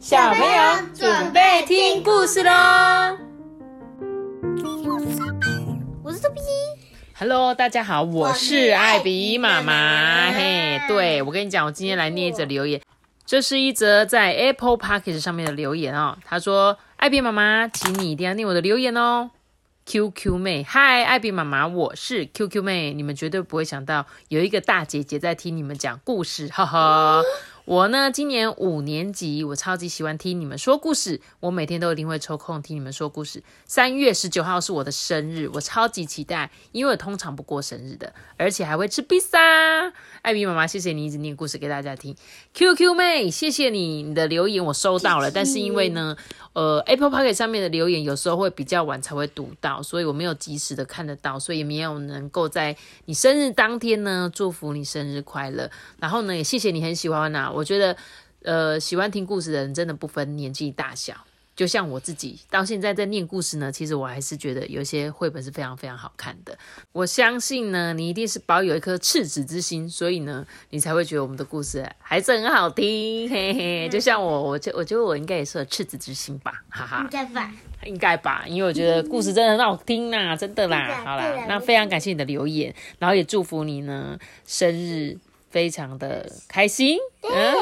小朋友准备听故事喽！我是豆比。Hello，大家好，我是艾比妈妈。嘿，对我跟你讲，我今天来念一则留言，这是一则在 Apple p o c k e t 上面的留言哦。他说：“艾比妈妈，请你一定要念我的留言哦。” QQ 妹，嗨，艾比妈妈，我是 QQ 妹。你们绝对不会想到有一个大姐姐在听你们讲故事，哈哈。我呢，今年五年级，我超级喜欢听你们说故事，我每天都一定会抽空听你们说故事。三月十九号是我的生日，我超级期待，因为我通常不过生日的，而且还会吃披萨。艾米妈妈，谢谢你一直念故事给大家听。QQ 妹，谢谢你，你的留言我收到了，但是因为呢，呃，Apple p o c k e t 上面的留言有时候会比较晚才会读到，所以我没有及时的看得到，所以没有能够在你生日当天呢祝福你生日快乐。然后呢，也谢谢你很喜欢啊，我觉得呃喜欢听故事的人真的不分年纪大小。就像我自己到现在在念故事呢，其实我还是觉得有些绘本是非常非常好看的。我相信呢，你一定是保有一颗赤子之心，所以呢，你才会觉得我们的故事还是很好听，嘿嘿。就像我，我觉我觉得我应该也是有赤子之心吧，哈哈。应该吧？应该吧，因为我觉得故事真的很好听呐、真的啦。好啦那非常感谢你的留言，然后也祝福你呢生日非常的开心。嗯，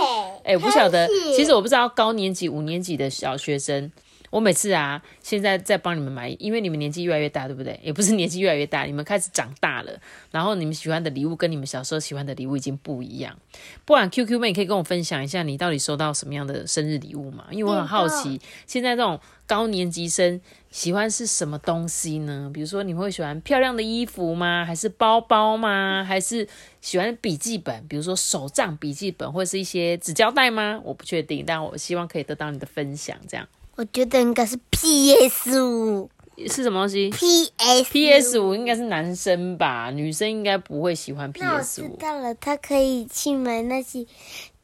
哎、我不晓得其实我不知道高年级、五年级的小学生。我每次啊，现在在帮你们买，因为你们年纪越来越大，对不对？也不是年纪越来越大，你们开始长大了，然后你们喜欢的礼物跟你们小时候喜欢的礼物已经不一样。不然 QQ 妹可以跟我分享一下，你到底收到什么样的生日礼物吗？因为我很好奇，现在这种高年级生喜欢是什么东西呢？比如说，你会喜欢漂亮的衣服吗？还是包包吗？还是喜欢笔记本？比如说手账笔记本，或是一些纸胶带吗？我不确定，但我希望可以得到你的分享。这样我觉得应该是 PS 五是什么东西，PS？PS 五应该是男生吧，女生应该不会喜欢 PS 五。知道了，他可以去买那些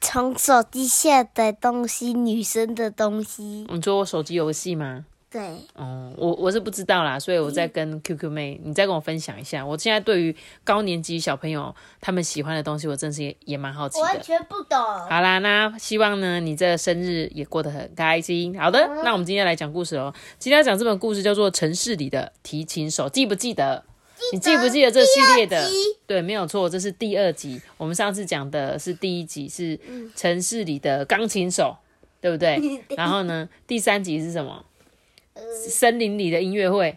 从手机下载东西，女生的东西。你说我手机游戏吗？对，哦，我我是不知道啦，所以我在跟 QQ 妹，你再跟我分享一下。我现在对于高年级小朋友他们喜欢的东西，我真是也也蛮好奇的。全不懂。好啦，那希望呢你这生日也过得很开心。好的，那我们今天来讲故事哦。今天要讲这本故事叫做《城市里的提琴手》，记不记得？你记不记得这系列的？对，没有错，这是第二集。我们上次讲的是第一集，是城市里的钢琴手，对不对？然后呢，第三集是什么？森林里的音乐会。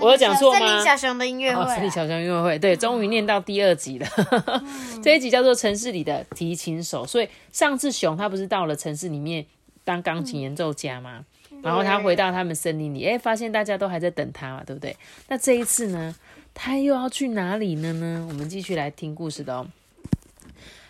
我有讲错吗？森林小熊的音乐会森林小熊音乐会，对，终于念到第二集了。这一集叫做《城市里的提琴手》，所以上次熊他不是到了城市里面当钢琴演奏家吗？然后他回到他们森林里，哎，发现大家都还在等他嘛，对不对？那这一次呢，他又要去哪里了呢？我们继续来听故事的哦。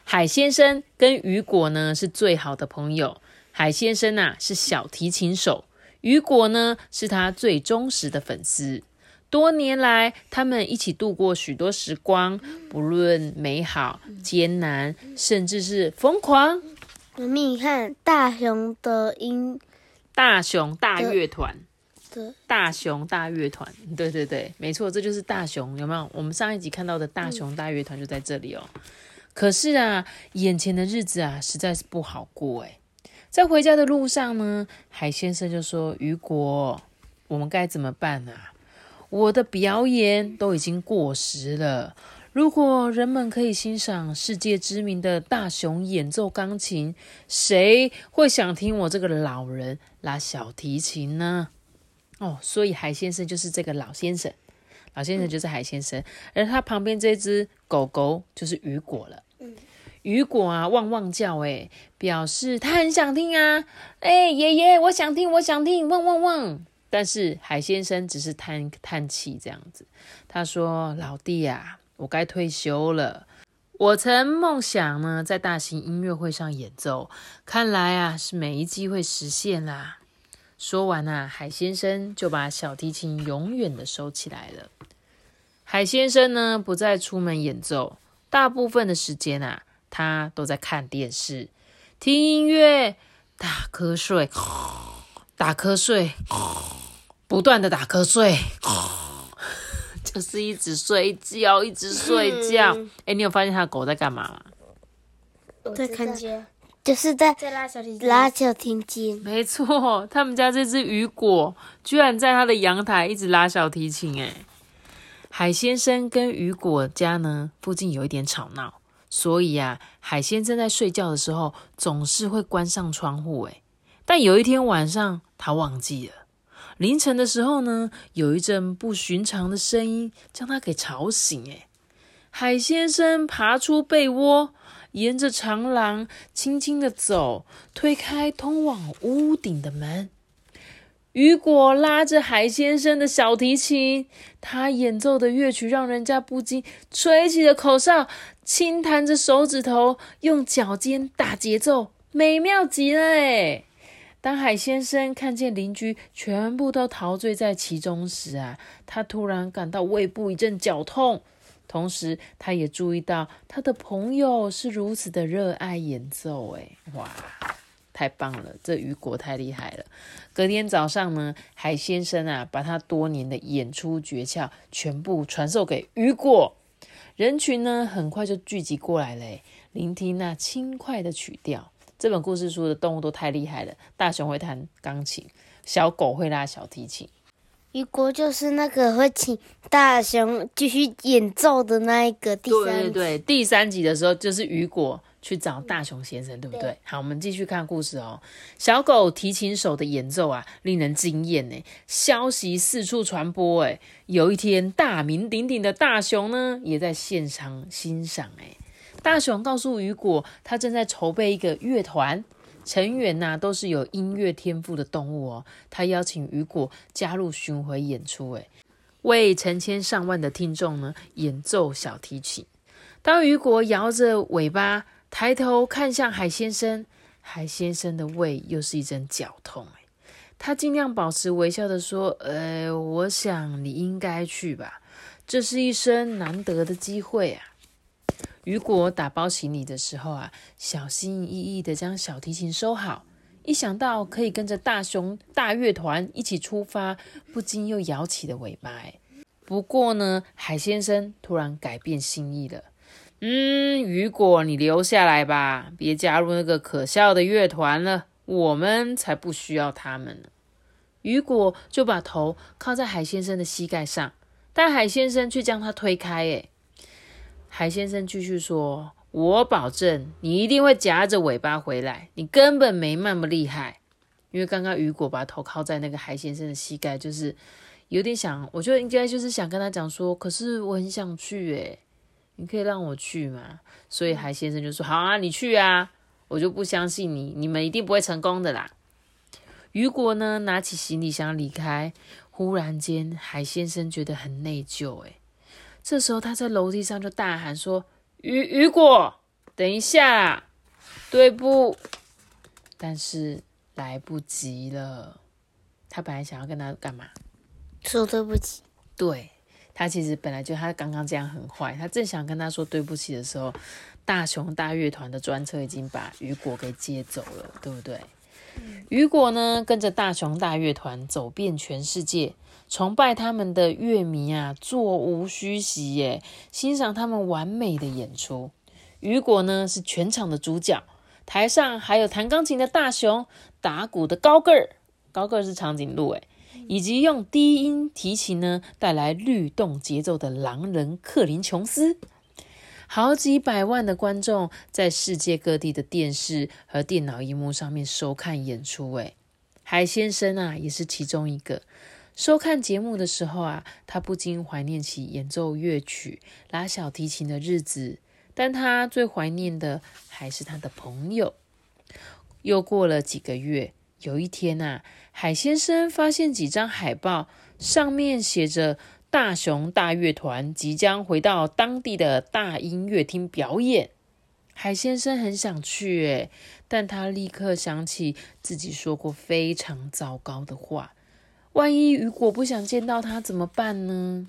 海先生跟雨果呢是最好的朋友。海先生啊是小提琴手，雨果呢是他最忠实的粉丝。多年来，他们一起度过许多时光，不论美好、艰难，甚至是疯狂。妈咪，你看大熊的音大熊大乐团，对大熊大乐团，对对对，没错，这就是大熊，有没有？我们上一集看到的大熊大乐团就在这里哦。可是啊，眼前的日子啊，实在是不好过哎。在回家的路上呢，海先生就说：“雨果，我们该怎么办啊？我的表演都已经过时了。如果人们可以欣赏世界知名的大熊演奏钢琴，谁会想听我这个老人拉小提琴呢？”哦，所以海先生就是这个老先生，老先生就是海先生，而他旁边这只狗狗就是雨果了。雨果啊，汪汪叫，哎，表示他很想听啊，哎，爷爷，我想听，我想听，汪汪汪。但是海先生只是叹叹气这样子，他说：“老弟啊，我该退休了。我曾梦想呢，在大型音乐会上演奏，看来啊，是没机会实现啦。”说完啊，海先生就把小提琴永远的收起来了。海先生呢，不再出门演奏，大部分的时间啊，他都在看电视、听音乐、打瞌睡、打瞌睡、不断的打瞌睡，就是一直睡觉，一直睡觉。哎、你有发现他的狗在干嘛吗？在看街就是在在拉小提琴，拉小提琴。没错，他们家这只雨果居然在他的阳台一直拉小提琴。哎，海先生跟雨果家呢附近有一点吵闹，所以啊，海先生在睡觉的时候总是会关上窗户。哎，但有一天晚上他忘记了。凌晨的时候呢，有一阵不寻常的声音将他给吵醒。哎，海先生爬出被窝。沿着长廊轻轻的走，推开通往屋顶的门。雨果拉着海先生的小提琴，他演奏的乐曲让人家不禁吹起了口哨，轻弹着手指头，用脚尖打节奏，美妙极了！哎，当海先生看见邻居全部都陶醉在其中时啊，他突然感到胃部一阵绞痛。同时，他也注意到他的朋友是如此的热爱演奏，哎，哇，太棒了！这雨果太厉害了。隔天早上呢，海先生啊，把他多年的演出诀窍全部传授给雨果。人群呢，很快就聚集过来了，聆听那轻快的曲调。这本故事书的动物都太厉害了，大熊会弹钢琴，小狗会拉小提琴。雨果就是那个会请大熊继续演奏的那一个。第三对对对，第三集的时候就是雨果去找大熊先生，对不对？好，我们继续看故事哦。小狗提琴手的演奏啊，令人惊艳呢。消息四处传播，哎，有一天大名鼎鼎的大熊呢，也在现场欣赏。哎，大熊告诉雨果，他正在筹备一个乐团。成员呐都是有音乐天赋的动物哦。他邀请雨果加入巡回演出，诶，为成千上万的听众呢演奏小提琴。当雨果摇着尾巴抬头看向海先生，海先生的胃又是一阵绞痛，他尽量保持微笑的说：“呃，我想你应该去吧，这是一生难得的机会啊。”雨果打包行李的时候啊，小心翼翼的将小提琴收好。一想到可以跟着大熊大乐团一起出发，不禁又摇起了尾巴。不过呢，海先生突然改变心意了。嗯，雨果，你留下来吧，别加入那个可笑的乐团了。我们才不需要他们呢。雨果就把头靠在海先生的膝盖上，但海先生却将他推开。诶海先生继续说：“我保证，你一定会夹着尾巴回来。你根本没那么厉害，因为刚刚雨果把头靠在那个海先生的膝盖，就是有点想，我觉得应该就是想跟他讲说，可是我很想去，诶，你可以让我去吗？所以海先生就说：好啊，你去啊，我就不相信你，你们一定不会成功的啦。雨果呢，拿起行李箱离开，忽然间，海先生觉得很内疚，诶。这时候，他在楼梯上就大喊说：“雨雨果，等一下，对不？”但是来不及了。他本来想要跟他干嘛？说对不起。对他其实本来就他刚刚这样很坏。他正想跟他说对不起的时候，大熊大乐团的专车已经把雨果给接走了，对不对？雨果呢，跟着大熊大乐团走遍全世界。崇拜他们的乐迷啊，座无虚席耶，欣赏他们完美的演出。雨果呢是全场的主角，台上还有弹钢琴的大熊，打鼓的高个儿，高个儿是长颈鹿诶，以及用低音提琴呢带来律动节奏的狼人克林琼斯。好几百万的观众在世界各地的电视和电脑荧幕上面收看演出，诶，海先生啊也是其中一个。收看节目的时候啊，他不禁怀念起演奏乐曲、拉小提琴的日子，但他最怀念的还是他的朋友。又过了几个月，有一天啊，海先生发现几张海报，上面写着“大熊大乐团即将回到当地的大音乐厅表演”。海先生很想去，诶，但他立刻想起自己说过非常糟糕的话。万一雨果不想见到他怎么办呢？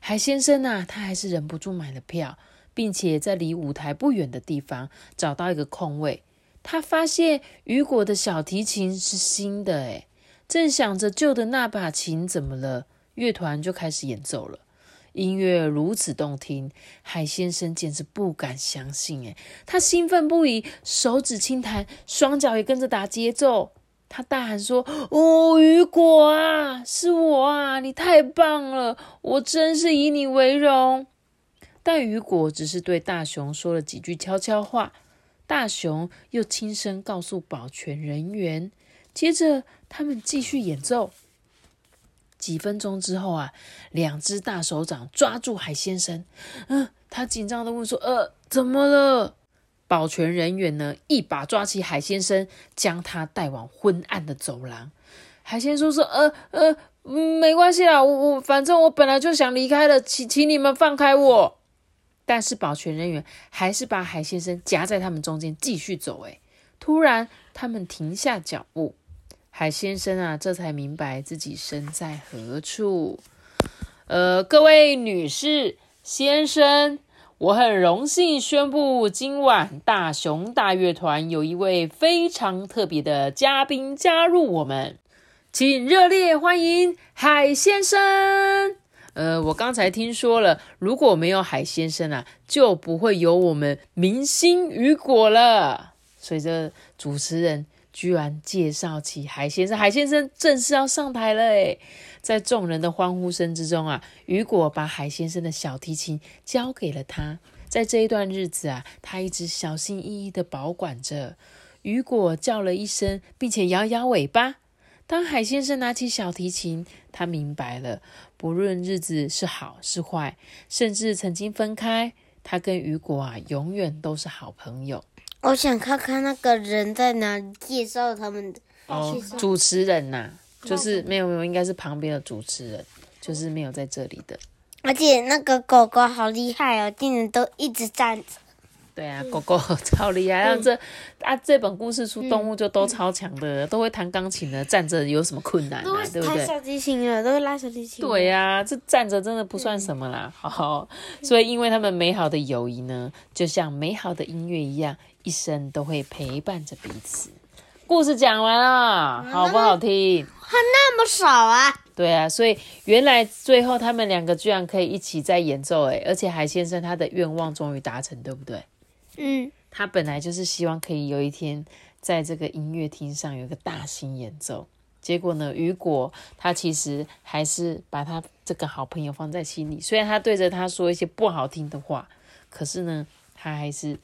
海先生啊，他还是忍不住买了票，并且在离舞台不远的地方找到一个空位。他发现雨果的小提琴是新的，诶正想着旧的那把琴怎么了，乐团就开始演奏了。音乐如此动听，海先生简直不敢相信。诶他兴奋不已，手指轻弹，双脚也跟着打节奏。他大喊说：“哦，雨果啊，是我啊！你太棒了，我真是以你为荣。”但雨果只是对大熊说了几句悄悄话，大熊又轻声告诉保全人员。接着，他们继续演奏。几分钟之后啊，两只大手掌抓住海先生。嗯，他紧张的问说：“呃，怎么了？”保全人员呢，一把抓起海先生，将他带往昏暗的走廊。海先生说：“呃呃，没关系啦，我我反正我本来就想离开了，请请你们放开我。”但是保全人员还是把海先生夹在他们中间继续走。诶，突然他们停下脚步，海先生啊，这才明白自己身在何处。呃，各位女士、先生，我很荣幸宣布，今晚大熊大乐团有一位非常特别的嘉宾加入我们，请热烈欢迎海先生。呃，我刚才听说了，如果没有海先生啊，就不会有我们明星雨果了。随着主持人居然介绍起海先生，海先生正式要上台了。诶在众人的欢呼声之中啊，雨果把海先生的小提琴交给了他。在这一段日子啊，他一直小心翼翼的保管着。雨果叫了一声，并且摇摇尾巴。当海先生拿起小提琴，他明白了，不论日子是好是坏，甚至曾经分开，他跟雨果啊，永远都是好朋友。我想看看那个人在哪里介绍他们的哦，主持人呐，就是没有没有，应该是旁边的主持人，就是没有在这里的。而且那个狗狗好厉害哦，竟然都一直站着。对啊，狗狗 超厉害，像这啊这本故事书动物就都超强的，都会弹钢琴的，站着有什么困难啊？对不对？小提琴了，都会拉小提琴。对呀，这站着真的不算什么啦。好，所以因为他们美好的友谊呢，就像美好的音乐一样，一生都会陪伴着彼此。故事讲完了，好不好听？还那么少啊？对啊，所以原来最后他们两个居然可以一起在演奏，诶而且海先生他的愿望终于达成，对不对？嗯，他本来就是希望可以有一天在这个音乐厅上有一个大型演奏。结果呢，雨果他其实还是把他这个好朋友放在心里。虽然他对着他说一些不好听的话，可是呢，他还是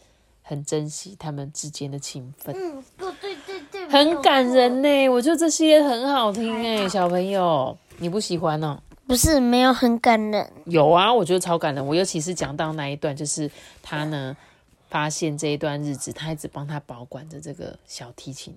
很珍惜他们之间的情分。嗯，对对对，很感人呢。我觉得这些很好听哎，小朋友，你不喜欢哦？不是，没有很感人。有啊，我觉得超感人。我尤其是讲到那一段，就是他呢。发现这一段日子，他一直帮他保管着这个小提琴，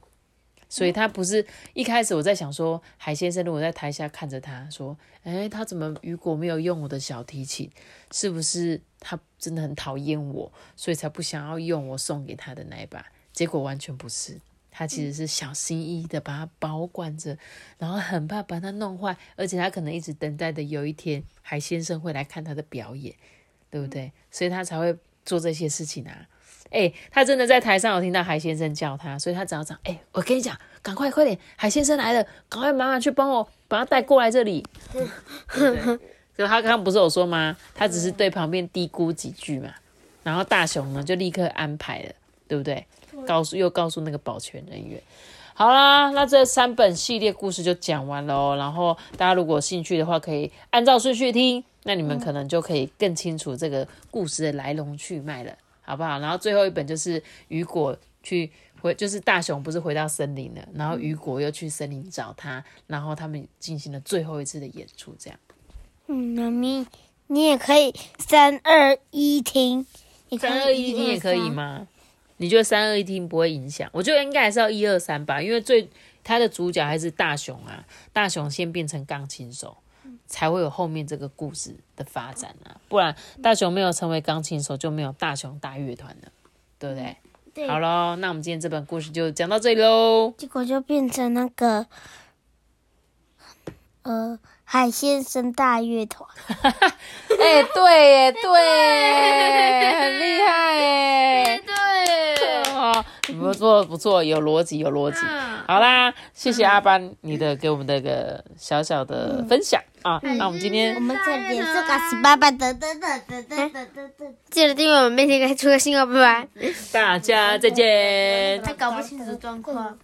所以他不是一开始我在想说，海先生如果在台下看着他说，哎，他怎么雨果没有用我的小提琴？是不是他真的很讨厌我，所以才不想要用我送给他的那一把？结果完全不是，他其实是小心翼翼的把它保管着，然后很怕把它弄坏，而且他可能一直等待的有一天海先生会来看他的表演，对不对？所以他才会。做这些事情啊，哎，他真的在台上有听到海先生叫他，所以他只要讲，哎，我跟你讲，赶快快点，海先生来了，赶快妈妈去帮我把他带过来这里。就 他刚刚不是有说吗？他只是对旁边嘀咕几句嘛，然后大雄呢就立刻安排了，对不对？告诉又告诉那个保全人员，好啦，那这三本系列故事就讲完了哦。然后大家如果有兴趣的话，可以按照顺序听。那你们可能就可以更清楚这个故事的来龙去脉了，好不好？然后最后一本就是雨果去回，就是大雄不是回到森林了，然后雨果又去森林找他，然后他们进行了最后一次的演出，这样。嗯，妈咪，你也可以三二一听，三二一听也可以吗？你觉得三二一听不会影响？我觉得应该还是要一二三吧，因为最他的主角还是大雄啊，大雄先变成钢琴手。才会有后面这个故事的发展啊，不然大雄没有成为钢琴手，就没有大雄大乐团了，对不对？对。好喽，那我们今天这本故事就讲到这里喽。结果就变成那个，呃，海先生大乐团。哎，对耶，对，很厉害耶。不错不错有逻辑有逻辑。好啦谢谢阿班你的给我们的个小小的分享啊。那我们今天我们这边这告是爸爸的的的的的的。的的记得订阅我们每天给出个新歌拜拜。大家再见。他搞不清楚状况。